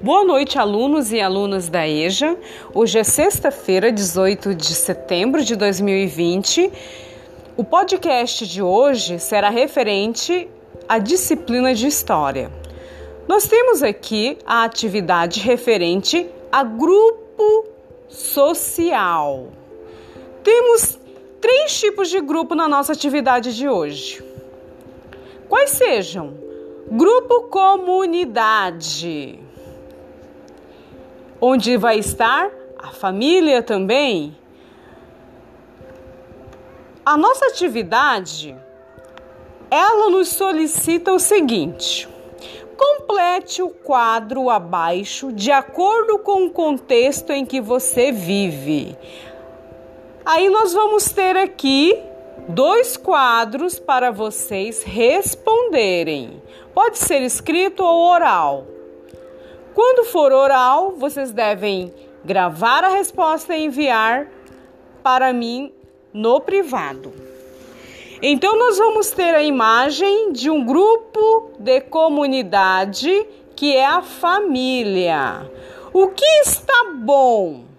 Boa noite, alunos e alunas da EJA. Hoje é sexta-feira, 18 de setembro de 2020. O podcast de hoje será referente à disciplina de História. Nós temos aqui a atividade referente a grupo social. Temos três tipos de grupo na nossa atividade de hoje. Quais sejam? Grupo comunidade onde vai estar a família também. A nossa atividade, ela nos solicita o seguinte: complete o quadro abaixo de acordo com o contexto em que você vive. Aí nós vamos ter aqui dois quadros para vocês responderem. Pode ser escrito ou oral. Quando for oral, vocês devem gravar a resposta e enviar para mim no privado. Então, nós vamos ter a imagem de um grupo de comunidade que é a família. O que está bom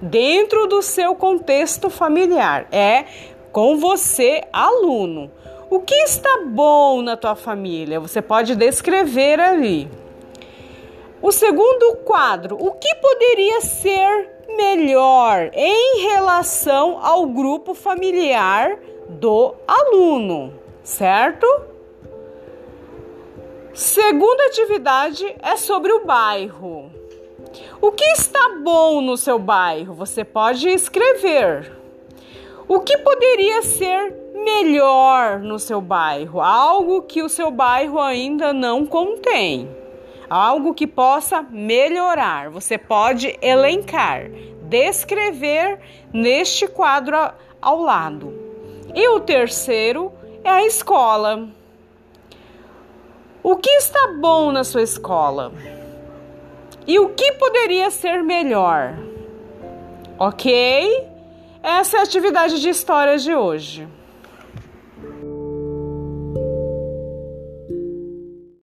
dentro do seu contexto familiar? É com você, aluno. O que está bom na tua família? Você pode descrever ali. O segundo quadro, o que poderia ser melhor em relação ao grupo familiar do aluno, certo? Segunda atividade é sobre o bairro. O que está bom no seu bairro? Você pode escrever. O que poderia ser melhor no seu bairro? Algo que o seu bairro ainda não contém algo que possa melhorar. Você pode elencar, descrever neste quadro ao lado. E o terceiro é a escola. O que está bom na sua escola? E o que poderia ser melhor? Ok? Essa é a atividade de história de hoje.